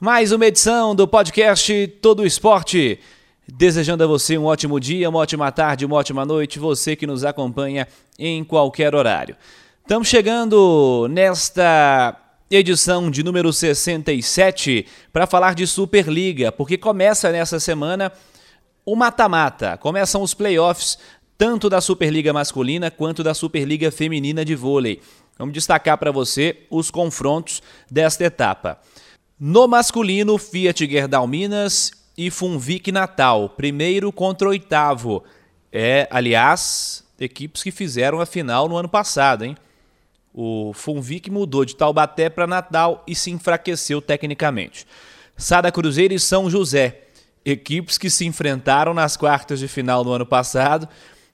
mais uma edição do podcast Todo Esporte. Desejando a você um ótimo dia, uma ótima tarde, uma ótima noite, você que nos acompanha em qualquer horário. Estamos chegando nesta edição de número 67 para falar de Superliga, porque começa nessa semana o mata-mata, começam os playoffs tanto da Superliga masculina quanto da Superliga feminina de vôlei. Vamos destacar para você os confrontos desta etapa. No masculino, Fiat Gerdau Minas e Funvic Natal, primeiro contra oitavo. É, aliás, equipes que fizeram a final no ano passado, hein? O Funvic mudou de Taubaté para Natal e se enfraqueceu tecnicamente. Sada Cruzeiro e São José, equipes que se enfrentaram nas quartas de final no ano passado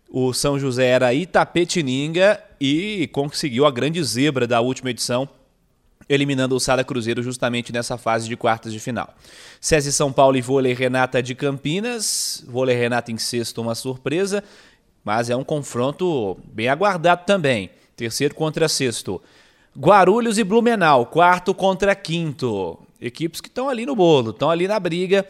o São José era Itapetininga e conseguiu a grande zebra da última edição, eliminando o Sada Cruzeiro justamente nessa fase de quartas de final. SESI São Paulo e Vôlei Renata de Campinas. Vôlei Renata em sexto, uma surpresa, mas é um confronto bem aguardado também. Terceiro contra sexto. Guarulhos e Blumenau, quarto contra quinto. Equipes que estão ali no bolo, estão ali na briga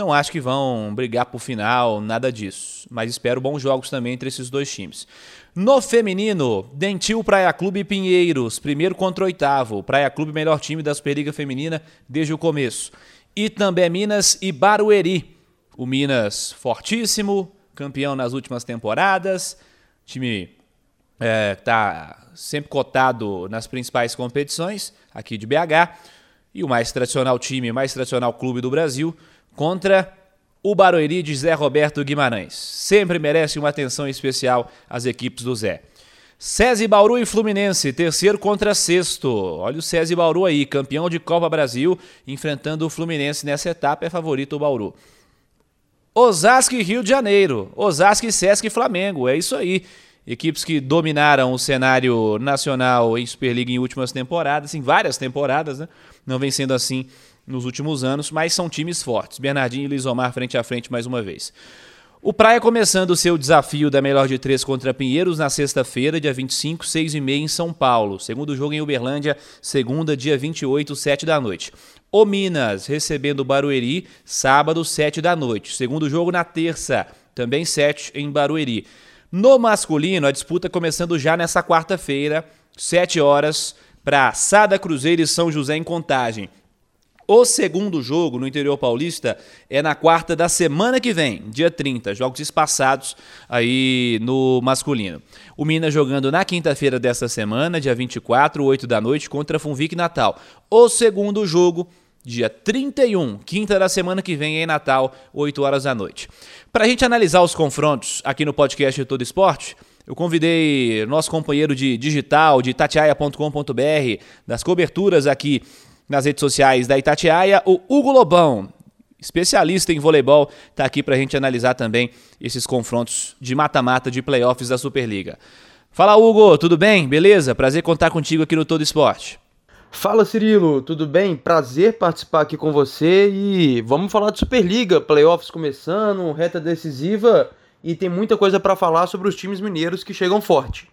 não acho que vão brigar por final, nada disso. Mas espero bons jogos também entre esses dois times. No feminino, Dentil Praia Clube e Pinheiros, primeiro contra oitavo. Praia Clube, melhor time da Superliga Feminina desde o começo. E também Minas e Barueri. O Minas fortíssimo, campeão nas últimas temporadas. Time é, sempre cotado nas principais competições aqui de BH. E o mais tradicional time, mais tradicional clube do Brasil, contra o Barueri de Zé Roberto Guimarães. Sempre merece uma atenção especial as equipes do Zé. SESI Bauru e Fluminense, terceiro contra sexto. Olha o SESI Bauru aí, campeão de Copa Brasil, enfrentando o Fluminense nessa etapa, é favorito o Bauru. Osasco e Rio de Janeiro, Osasco, Sesc e Flamengo, é isso aí. Equipes que dominaram o cenário nacional em Superliga em últimas temporadas, em várias temporadas, né? Não vem sendo assim nos últimos anos, mas são times fortes. Bernardinho e Lisomar frente a frente mais uma vez. O Praia começando o seu desafio da melhor de três contra Pinheiros na sexta-feira, dia 25, 6 e meia em São Paulo. Segundo jogo em Uberlândia, segunda, dia 28, 7 da noite. O Minas recebendo o Barueri, sábado, 7 da noite. Segundo jogo na terça, também 7 em Barueri. No masculino, a disputa começando já nessa quarta-feira, 7 horas, para Sada Cruzeiro e São José em Contagem. O segundo jogo no interior paulista é na quarta da semana que vem, dia 30, jogos espaçados aí no masculino. O Minas jogando na quinta-feira desta semana, dia 24, 8 da noite, contra Funvic Natal. O segundo jogo dia 31, quinta da semana que vem em Natal, 8 horas da noite. Para a gente analisar os confrontos aqui no podcast Todo Esporte, eu convidei nosso companheiro de digital, de tatiaia.com.br, das coberturas aqui nas redes sociais da Itatiaia, o Hugo Lobão, especialista em voleibol, está aqui para a gente analisar também esses confrontos de mata-mata de playoffs da Superliga. Fala, Hugo, tudo bem? Beleza? Prazer contar contigo aqui no Todo Esporte. Fala, Cirilo, tudo bem? Prazer participar aqui com você e vamos falar de Superliga, playoffs começando, reta decisiva e tem muita coisa para falar sobre os times mineiros que chegam forte.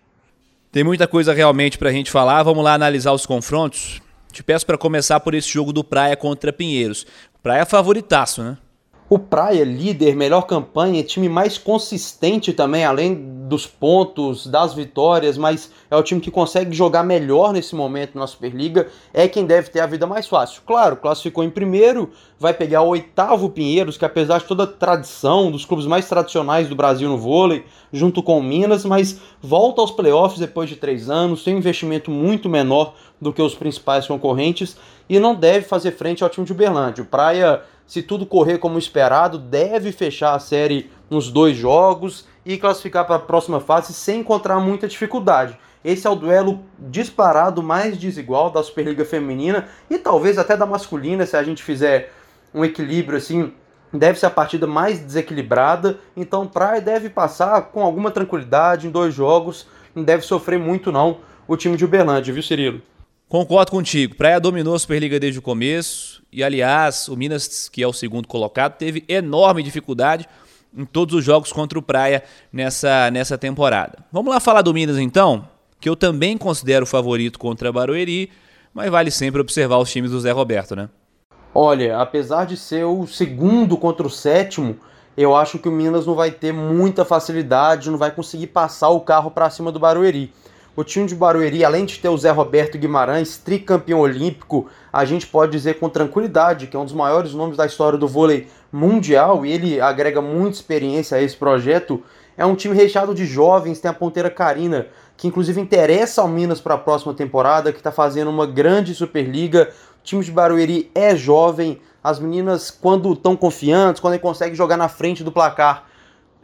Tem muita coisa realmente para a gente falar. Vamos lá analisar os confrontos. Te peço para começar por esse jogo do Praia contra Pinheiros. Praia favoritaço, né? O Praia, líder, melhor campanha, time mais consistente também, além dos pontos, das vitórias, mas é o time que consegue jogar melhor nesse momento na Superliga, é quem deve ter a vida mais fácil. Claro, classificou em primeiro, vai pegar o oitavo Pinheiros, que apesar de toda a tradição, dos clubes mais tradicionais do Brasil no vôlei, junto com o Minas, mas volta aos playoffs depois de três anos, tem um investimento muito menor do que os principais concorrentes e não deve fazer frente ao time de Uberlândia. O Praia se tudo correr como esperado, deve fechar a série nos dois jogos e classificar para a próxima fase sem encontrar muita dificuldade. Esse é o duelo disparado mais desigual da Superliga Feminina e talvez até da masculina, se a gente fizer um equilíbrio assim deve ser a partida mais desequilibrada, então Praia deve passar com alguma tranquilidade em dois jogos, não deve sofrer muito não o time de Uberlândia, viu Cirilo? Concordo contigo. Praia dominou a Superliga desde o começo e, aliás, o Minas, que é o segundo colocado, teve enorme dificuldade em todos os jogos contra o Praia nessa, nessa temporada. Vamos lá falar do Minas então, que eu também considero favorito contra Barueri, mas vale sempre observar os times do Zé Roberto, né? Olha, apesar de ser o segundo contra o sétimo, eu acho que o Minas não vai ter muita facilidade, não vai conseguir passar o carro para cima do Barueri. O time de Barueri, além de ter o Zé Roberto Guimarães, tricampeão olímpico, a gente pode dizer com tranquilidade que é um dos maiores nomes da história do vôlei mundial e ele agrega muita experiência a esse projeto. É um time recheado de jovens, tem a ponteira Karina, que inclusive interessa ao Minas para a próxima temporada, que está fazendo uma grande Superliga. O time de Barueri é jovem, as meninas, quando estão confiantes, quando conseguem jogar na frente do placar,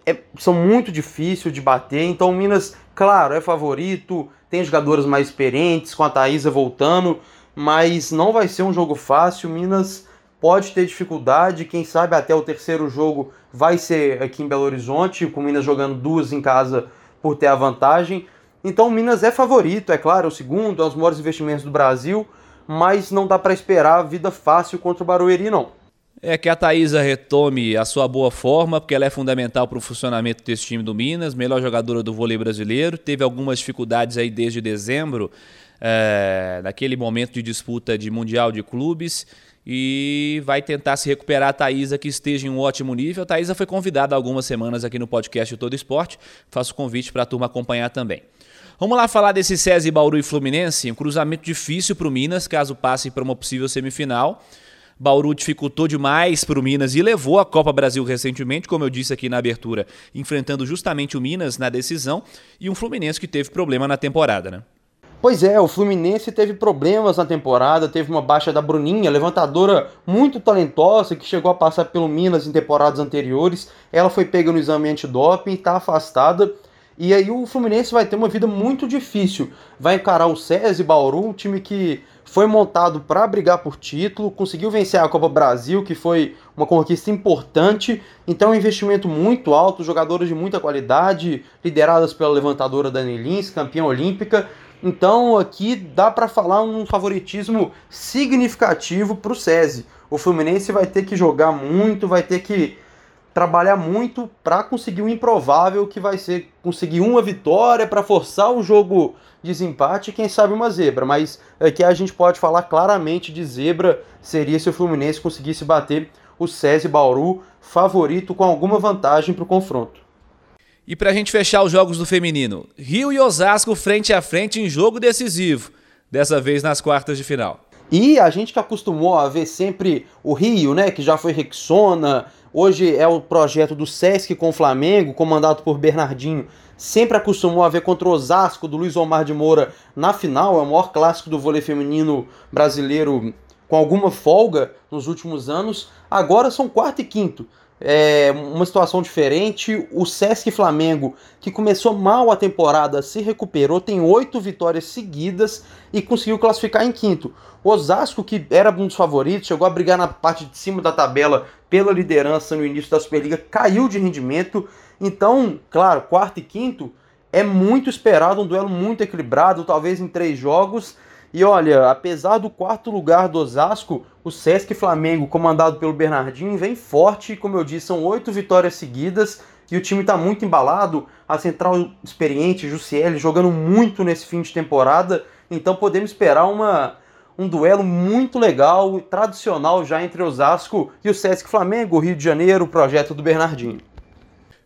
é, são muito difíceis de bater. Então o Minas, claro, é favorito, tem jogadoras mais experientes, com a Thaisa voltando, mas não vai ser um jogo fácil. Minas pode ter dificuldade, quem sabe até o terceiro jogo vai ser aqui em Belo Horizonte, com o Minas jogando duas em casa por ter a vantagem. Então o Minas é favorito, é claro, é o segundo, é um dos maiores investimentos do Brasil, mas não dá para esperar vida fácil contra o Barueri, não. É que a Thaisa retome a sua boa forma, porque ela é fundamental para o funcionamento desse time do Minas, melhor jogadora do vôlei brasileiro. Teve algumas dificuldades aí desde dezembro, é, naquele momento de disputa de Mundial de Clubes, e vai tentar se recuperar a Thaisa, que esteja em um ótimo nível. A Thaisa foi convidada há algumas semanas aqui no podcast Todo Esporte. Faço convite para a turma acompanhar também. Vamos lá falar desse SESI Bauru e Fluminense, um cruzamento difícil para o Minas, caso passe para uma possível semifinal. Bauru dificultou demais para o Minas e levou a Copa Brasil recentemente, como eu disse aqui na abertura, enfrentando justamente o Minas na decisão e um Fluminense que teve problema na temporada, né? Pois é, o Fluminense teve problemas na temporada, teve uma baixa da Bruninha, levantadora muito talentosa, que chegou a passar pelo Minas em temporadas anteriores. Ela foi pega no exame antidoping e está afastada. E aí o Fluminense vai ter uma vida muito difícil. Vai encarar o SESI Bauru, um time que foi montado para brigar por título, conseguiu vencer a Copa Brasil, que foi uma conquista importante. Então, é um investimento muito alto, jogadores de muita qualidade, lideradas pela levantadora Dani Lins, campeã olímpica. Então, aqui dá para falar um favoritismo significativo para o SESI. O Fluminense vai ter que jogar muito, vai ter que trabalhar muito para conseguir o improvável que vai ser conseguir uma vitória para forçar o jogo desempate e quem sabe uma zebra. Mas aqui a gente pode falar claramente de zebra seria se o Fluminense conseguisse bater o SESI Bauru, favorito com alguma vantagem para o confronto. E para a gente fechar os jogos do feminino, Rio e Osasco frente a frente em jogo decisivo, dessa vez nas quartas de final. E a gente que acostumou a ver sempre o Rio, né, que já foi Rexona, hoje é o projeto do Sesc com o Flamengo, comandado por Bernardinho, sempre acostumou a ver contra o Osasco do Luiz Omar de Moura na final, é o maior clássico do vôlei feminino brasileiro com alguma folga nos últimos anos. Agora são quarto e quinto. É uma situação diferente. O Sesc Flamengo, que começou mal a temporada, se recuperou, tem oito vitórias seguidas e conseguiu classificar em quinto. O Osasco, que era um dos favoritos, chegou a brigar na parte de cima da tabela pela liderança no início da Superliga, caiu de rendimento então, claro, quarto e quinto é muito esperado, um duelo muito equilibrado, talvez em três jogos. E olha, apesar do quarto lugar do Osasco, o Sesc Flamengo, comandado pelo Bernardinho, vem forte. Como eu disse, são oito vitórias seguidas e o time está muito embalado. A central experiente, Jussiele, jogando muito nesse fim de temporada. Então podemos esperar uma, um duelo muito legal, tradicional já entre Osasco e o Sesc Flamengo, Rio de Janeiro, projeto do Bernardinho.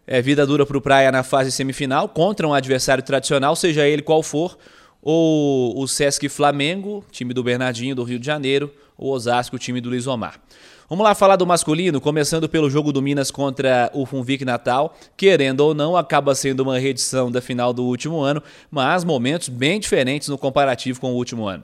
É vida dura para o Praia na fase semifinal contra um adversário tradicional, seja ele qual for, ou o Sesc Flamengo, time do Bernardinho do Rio de Janeiro, ou Osasco, time do Luiz Omar. Vamos lá falar do masculino, começando pelo jogo do Minas contra o Funvic Natal. Querendo ou não, acaba sendo uma reedição da final do último ano, mas momentos bem diferentes no comparativo com o último ano.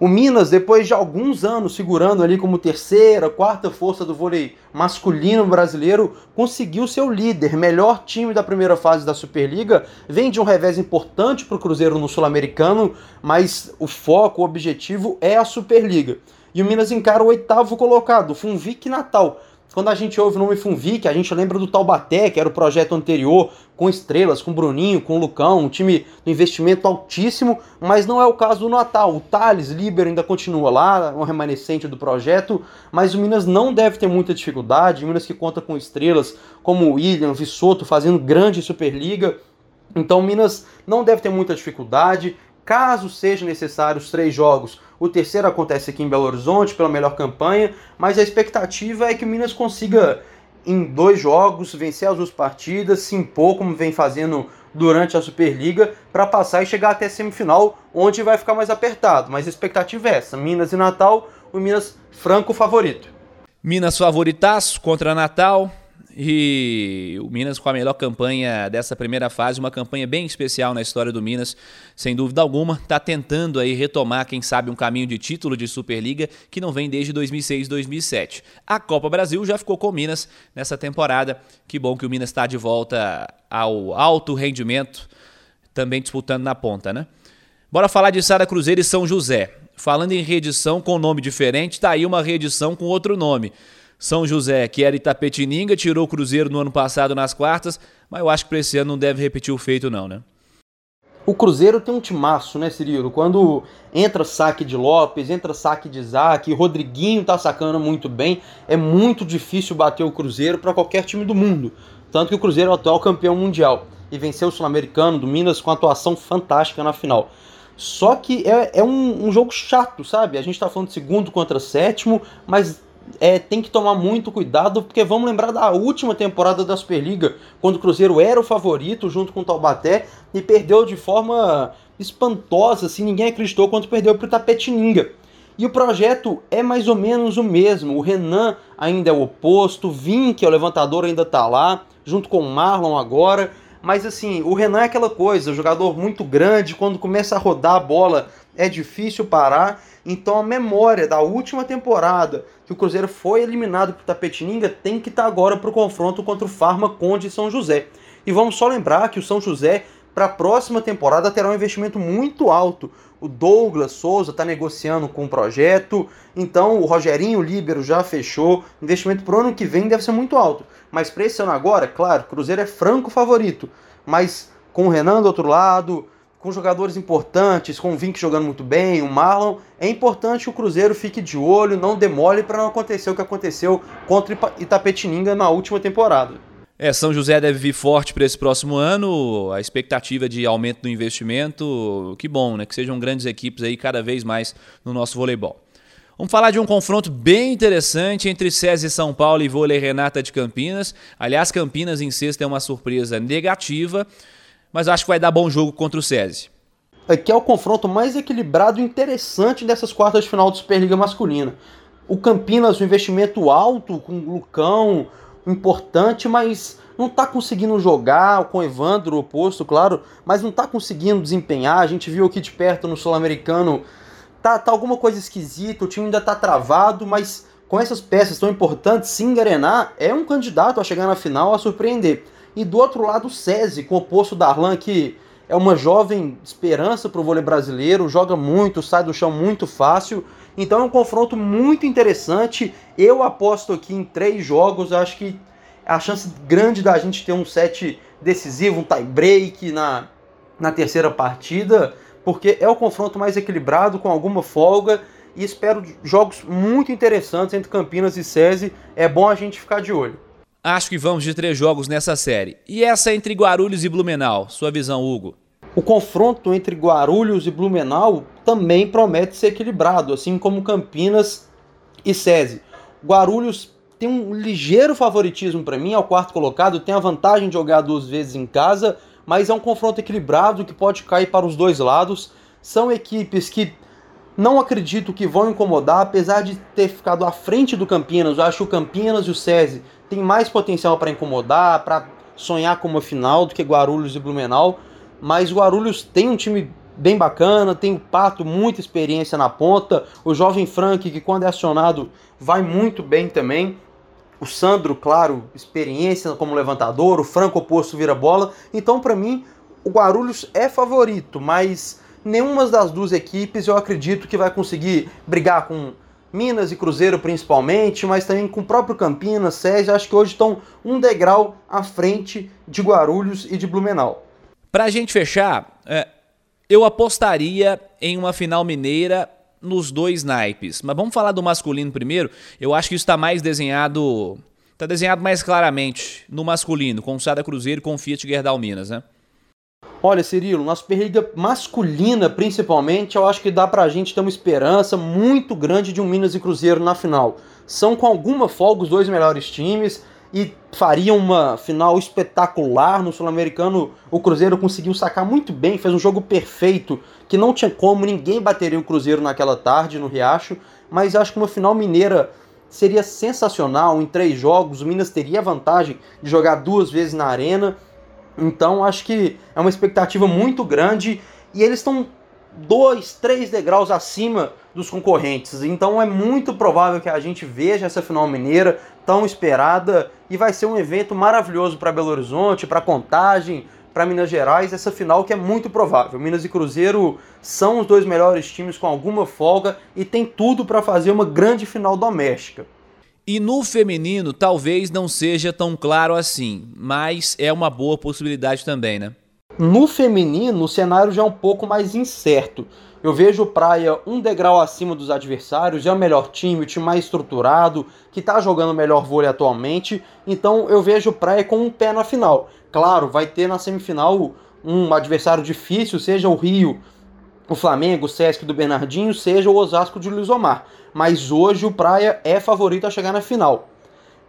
O Minas, depois de alguns anos segurando ali como terceira, quarta força do vôlei masculino brasileiro, conseguiu ser o líder, melhor time da primeira fase da Superliga. Vem de um revés importante para o Cruzeiro no Sul-Americano, mas o foco, o objetivo é a Superliga. E o Minas encara o oitavo colocado, o Funvic Natal, quando a gente ouve o nome Funvic, a gente lembra do Taubaté, que era o projeto anterior, com estrelas, com Bruninho, com Lucão, um time de investimento altíssimo, mas não é o caso do Natal. O Thales Libero ainda continua lá, um remanescente do projeto, mas o Minas não deve ter muita dificuldade. O Minas que conta com estrelas como o William, Vissoto fazendo grande Superliga. Então o Minas não deve ter muita dificuldade. Caso seja necessário os três jogos, o terceiro acontece aqui em Belo Horizonte pela melhor campanha, mas a expectativa é que o Minas consiga em dois jogos vencer as duas partidas, se impor como vem fazendo durante a Superliga para passar e chegar até a semifinal, onde vai ficar mais apertado. Mas a expectativa é essa: Minas e Natal, o Minas franco favorito. Minas favoritaço contra Natal. E o Minas com a melhor campanha dessa primeira fase, uma campanha bem especial na história do Minas, sem dúvida alguma, está tentando aí retomar, quem sabe, um caminho de título de Superliga que não vem desde 2006, 2007. A Copa Brasil já ficou com o Minas nessa temporada. Que bom que o Minas está de volta ao alto rendimento, também disputando na ponta, né? Bora falar de Sara Cruzeiro e São José. Falando em reedição com nome diferente, tá aí uma reedição com outro nome. São José, que era Itapetininga, tirou o Cruzeiro no ano passado nas quartas, mas eu acho que para esse ano não deve repetir o feito não, né? O Cruzeiro tem um timaço, né, Cirilo? Quando entra saque de Lopes, entra saque de Isaac, Rodriguinho tá sacando muito bem, é muito difícil bater o Cruzeiro para qualquer time do mundo. Tanto que o Cruzeiro é o atual campeão mundial e venceu o Sul-Americano do Minas com atuação fantástica na final. Só que é, é um, um, jogo chato, sabe? A gente tá falando de segundo contra sétimo, mas é, tem que tomar muito cuidado, porque vamos lembrar da última temporada da Superliga, quando o Cruzeiro era o favorito junto com o Taubaté e perdeu de forma espantosa, assim, ninguém acreditou quando perdeu para o Tapetininga. E o projeto é mais ou menos o mesmo. O Renan ainda é o oposto, o Vin, que é o levantador, ainda está lá, junto com o Marlon agora. Mas assim, o Renan é aquela coisa, jogador muito grande, quando começa a rodar a bola é difícil parar. Então a memória da última temporada que o Cruzeiro foi eliminado por Tapetininga tem que estar tá agora para o confronto contra o Farma Conde e São José. E vamos só lembrar que o São José para a próxima temporada terá um investimento muito alto. O Douglas Souza está negociando com o projeto, então o Rogerinho Líbero já fechou. O investimento para o ano que vem deve ser muito alto. Mas para esse ano agora, claro, o Cruzeiro é franco favorito. Mas com o Renan do outro lado, com jogadores importantes, com o Vink jogando muito bem, o Marlon, é importante que o Cruzeiro fique de olho, não demole para não acontecer o que aconteceu contra Itapetininga na última temporada. É, São José deve vir forte para esse próximo ano, a expectativa de aumento do investimento, que bom, né? Que sejam grandes equipes aí cada vez mais no nosso voleibol. Vamos falar de um confronto bem interessante entre César e São Paulo e Vôlei Renata de Campinas. Aliás, Campinas em sexta é uma surpresa negativa mas acho que vai dar bom jogo contra o SESI. Aqui é o confronto mais equilibrado e interessante dessas quartas de final da Superliga masculina. O Campinas, um investimento alto, com o Lucão, importante, mas não está conseguindo jogar, com o Evandro, oposto, claro, mas não está conseguindo desempenhar. A gente viu aqui de perto no Sul-Americano, tá, tá alguma coisa esquisita, o time ainda está travado, mas com essas peças tão importantes, se engrenar, é um candidato a chegar na final a surpreender. E do outro lado, o SESI, da Arlan, que é uma jovem esperança para o vôlei brasileiro, joga muito, sai do chão muito fácil. Então é um confronto muito interessante. Eu aposto aqui em três jogos. Acho que a chance grande da gente ter um set decisivo, um tie break na, na terceira partida, porque é o confronto mais equilibrado, com alguma folga. E espero jogos muito interessantes entre Campinas e SESI. É bom a gente ficar de olho. Acho que vamos de três jogos nessa série. E essa entre Guarulhos e Blumenau? Sua visão, Hugo? O confronto entre Guarulhos e Blumenau também promete ser equilibrado, assim como Campinas e SESI. Guarulhos tem um ligeiro favoritismo para mim, é o quarto colocado, tem a vantagem de jogar duas vezes em casa, mas é um confronto equilibrado que pode cair para os dois lados. São equipes que não acredito que vão incomodar, apesar de ter ficado à frente do Campinas. Eu acho que o Campinas e o SESI tem mais potencial para incomodar, para sonhar com uma final do que Guarulhos e Blumenau. Mas o Guarulhos tem um time bem bacana, tem o Pato, muita experiência na ponta, o jovem Frank, que quando é acionado vai muito bem também. O Sandro, claro, experiência como levantador, o Franco oposto vira bola. Então, para mim, o Guarulhos é favorito, mas nenhuma das duas equipes eu acredito que vai conseguir brigar com Minas e Cruzeiro principalmente, mas também com o próprio Campinas, SESI, acho que hoje estão um degrau à frente de Guarulhos e de Blumenau. Para a gente fechar, é, eu apostaria em uma final mineira nos dois naipes. Mas vamos falar do masculino primeiro. Eu acho que isso está mais desenhado. Está desenhado mais claramente no masculino, com o Sada Cruzeiro e com o Fiat Gerdau Minas, né? Olha, Cirilo, na Superliga masculina, principalmente, eu acho que dá pra gente ter uma esperança muito grande de um Minas e Cruzeiro na final. São com alguma folga os dois melhores times e fariam uma final espetacular no Sul-Americano. O Cruzeiro conseguiu sacar muito bem, fez um jogo perfeito, que não tinha como, ninguém bateria o Cruzeiro naquela tarde no Riacho, mas acho que uma final mineira seria sensacional em três jogos. O Minas teria a vantagem de jogar duas vezes na arena então acho que é uma expectativa muito grande e eles estão dois, três degraus acima dos concorrentes. Então é muito provável que a gente veja essa final mineira tão esperada e vai ser um evento maravilhoso para Belo Horizonte, para Contagem, para Minas Gerais, essa final que é muito provável. Minas e Cruzeiro são os dois melhores times com alguma folga e tem tudo para fazer uma grande final doméstica. E no feminino talvez não seja tão claro assim, mas é uma boa possibilidade também, né? No feminino, o cenário já é um pouco mais incerto. Eu vejo o Praia um degrau acima dos adversários, é o melhor time, o time mais estruturado, que está jogando melhor vôlei atualmente. Então eu vejo o Praia com um pé na final. Claro, vai ter na semifinal um adversário difícil, seja o Rio, o Flamengo, o Sesc do Bernardinho, seja o Osasco de Luiz Omar mas hoje o Praia é favorito a chegar na final.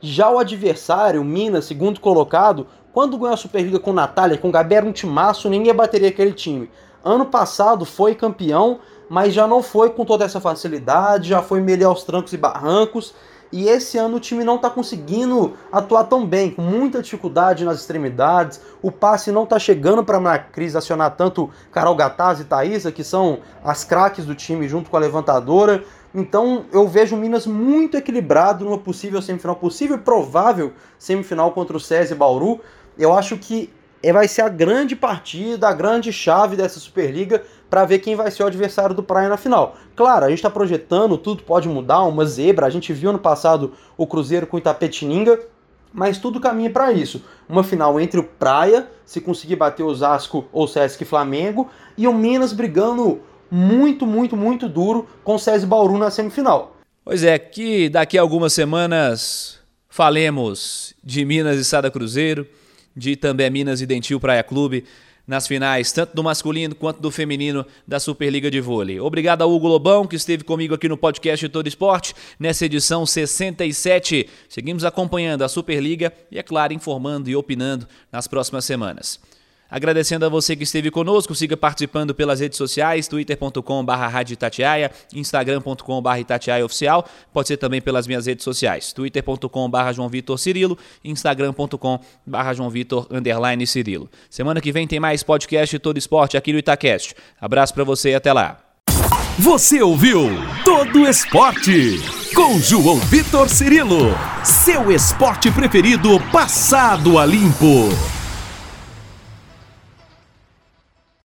Já o adversário, Minas, segundo colocado, quando ganhou a Superliga com Natália, com Gabi era um timaço, ninguém bateria aquele time. Ano passado foi campeão, mas já não foi com toda essa facilidade, já foi meio aos trancos e barrancos. E esse ano o time não está conseguindo atuar tão bem, com muita dificuldade nas extremidades. O passe não está chegando para a Cris acionar tanto Carol Gataz e Thaisa, que são as craques do time junto com a levantadora. Então eu vejo o Minas muito equilibrado numa possível semifinal, possível e provável semifinal contra o César e Bauru. Eu acho que vai ser a grande partida, a grande chave dessa Superliga para ver quem vai ser o adversário do Praia na final. Claro, a gente está projetando, tudo pode mudar, uma zebra. A gente viu no passado o Cruzeiro com o Itapetininga, mas tudo caminha para isso. Uma final entre o Praia, se conseguir bater o Osasco ou Sesc Flamengo, e o Minas brigando muito, muito, muito duro com o César Bauru na semifinal. Pois é, que daqui a algumas semanas falemos de Minas e Sada Cruzeiro, de também Minas e Dentil Praia Clube nas finais, tanto do masculino quanto do feminino da Superliga de Vôlei. Obrigado ao Hugo Lobão, que esteve comigo aqui no podcast Todo Esporte, nessa edição 67. Seguimos acompanhando a Superliga e, é claro, informando e opinando nas próximas semanas. Agradecendo a você que esteve conosco, siga participando pelas redes sociais, twitter.com.br instagram.com.br Oficial, pode ser também pelas minhas redes sociais, twitter.com.br João Vitor Cirilo, instagram.com.br João Vitor underline Cirilo. Semana que vem tem mais podcast Todo Esporte aqui no Itacast. Abraço para você e até lá. Você ouviu Todo Esporte com João Vitor Cirilo, seu esporte preferido passado a limpo.